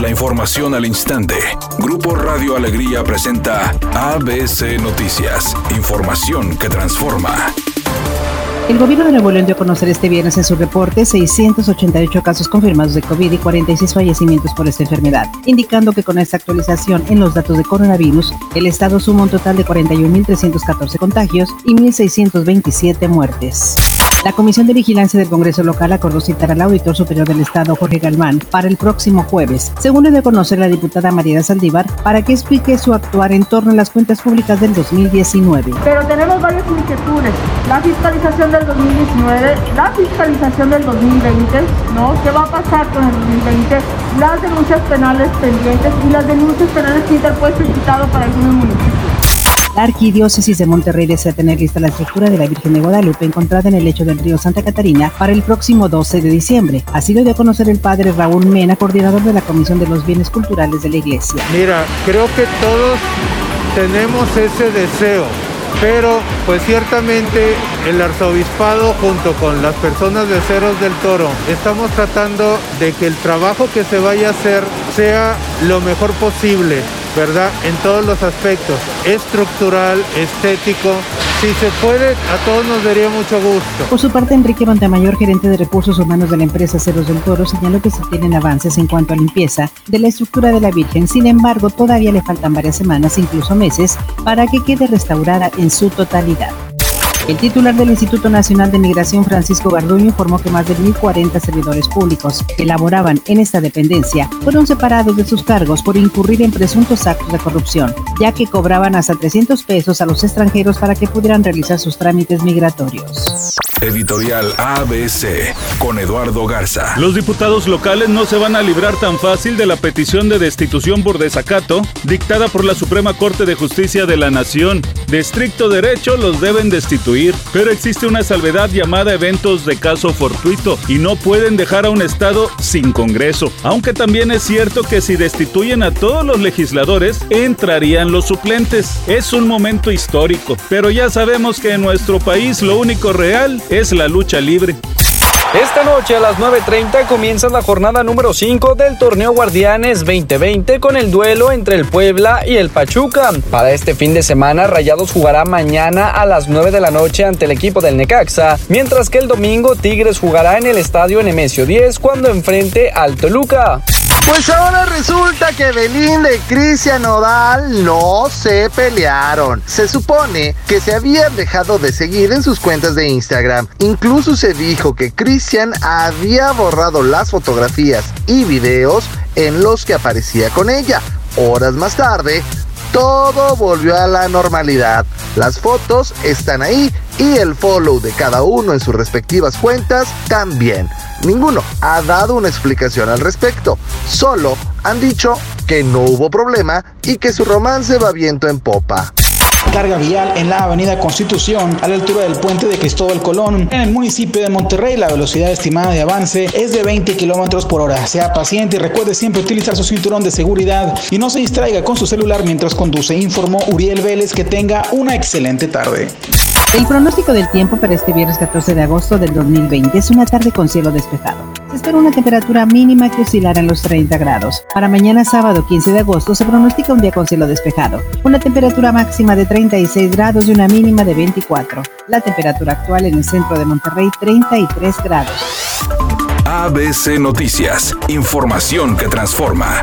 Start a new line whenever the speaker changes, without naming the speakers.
La información al instante. Grupo Radio Alegría presenta ABC Noticias. Información que transforma.
El gobierno de Nuevo León dio a conocer este viernes en su reporte 688 casos confirmados de COVID y 46 fallecimientos por esta enfermedad, indicando que con esta actualización en los datos de coronavirus, el estado suma un total de 41.314 contagios y 1.627 muertes. La Comisión de Vigilancia del Congreso Local acordó citar al auditor superior del Estado, Jorge Galván, para el próximo jueves, según le dio conocer la diputada María Saldívar, para que explique su actuar en torno a las cuentas públicas del 2019.
Pero tenemos varias inquietudes. La fiscalización del 2019, la fiscalización del 2020, ¿no? ¿Qué va a pasar con el 2020? Las denuncias penales pendientes y las denuncias penales que interpuesto y para algunos municipios.
La Arquidiócesis de Monterrey desea tener lista la estructura de la Virgen de Guadalupe encontrada en el lecho del río Santa Catarina para el próximo 12 de diciembre. Así lo dio a conocer el padre Raúl Mena, coordinador de la Comisión de los Bienes Culturales de la Iglesia.
Mira, creo que todos tenemos ese deseo pero pues ciertamente el arzobispado junto con las personas de Ceros del Toro estamos tratando de que el trabajo que se vaya a hacer sea lo mejor posible, ¿verdad? En todos los aspectos, estructural, estético, si se puede, a todos nos daría mucho gusto.
Por su parte, Enrique Montemayor, gerente de recursos humanos de la empresa Ceros del Toro, señaló que se tienen avances en cuanto a limpieza de la estructura de la Virgen. Sin embargo, todavía le faltan varias semanas, incluso meses, para que quede restaurada en su totalidad. El titular del Instituto Nacional de Migración, Francisco Garduño, informó que más de 1.040 servidores públicos que laboraban en esta dependencia fueron separados de sus cargos por incurrir en presuntos actos de corrupción, ya que cobraban hasta 300 pesos a los extranjeros para que pudieran realizar sus trámites migratorios.
Editorial ABC con Eduardo Garza.
Los diputados locales no se van a librar tan fácil de la petición de destitución por desacato dictada por la Suprema Corte de Justicia de la Nación. De estricto derecho los deben destituir, pero existe una salvedad llamada eventos de caso fortuito y no pueden dejar a un Estado sin Congreso. Aunque también es cierto que si destituyen a todos los legisladores, entrarían los suplentes. Es un momento histórico, pero ya sabemos que en nuestro país lo único real es la lucha libre.
Esta noche a las 9.30 comienza la jornada número 5 del torneo Guardianes 2020 con el duelo entre el Puebla y el Pachuca. Para este fin de semana, Rayados jugará mañana a las 9 de la noche ante el equipo del Necaxa, mientras que el domingo Tigres jugará en el estadio Nemesio 10 cuando enfrente al Toluca.
Pues ahora resulta que Belinda y Cristian Nodal no se pelearon. Se supone que se habían dejado de seguir en sus cuentas de Instagram. Incluso se dijo que Cristian había borrado las fotografías y videos en los que aparecía con ella. Horas más tarde, todo volvió a la normalidad. Las fotos están ahí y el follow de cada uno en sus respectivas cuentas también. Ninguno ha dado una explicación al respecto, solo han dicho que no hubo problema y que su romance va viento en popa
carga vial en la avenida Constitución a la altura del puente de Cristóbal Colón. En el municipio de Monterrey la velocidad estimada de avance es de 20 kilómetros por hora. Sea paciente y recuerde siempre utilizar su cinturón de seguridad y no se distraiga con su celular mientras conduce, informó Uriel Vélez que tenga una excelente tarde.
El pronóstico del tiempo para este viernes 14 de agosto del 2020 es una tarde con cielo despejado. Se espera una temperatura mínima que oscilará en los 30 grados. Para mañana sábado 15 de agosto se pronostica un día con cielo despejado. Una temperatura máxima de 36 grados y una mínima de 24. La temperatura actual en el centro de Monterrey 33 grados.
ABC Noticias. Información que transforma.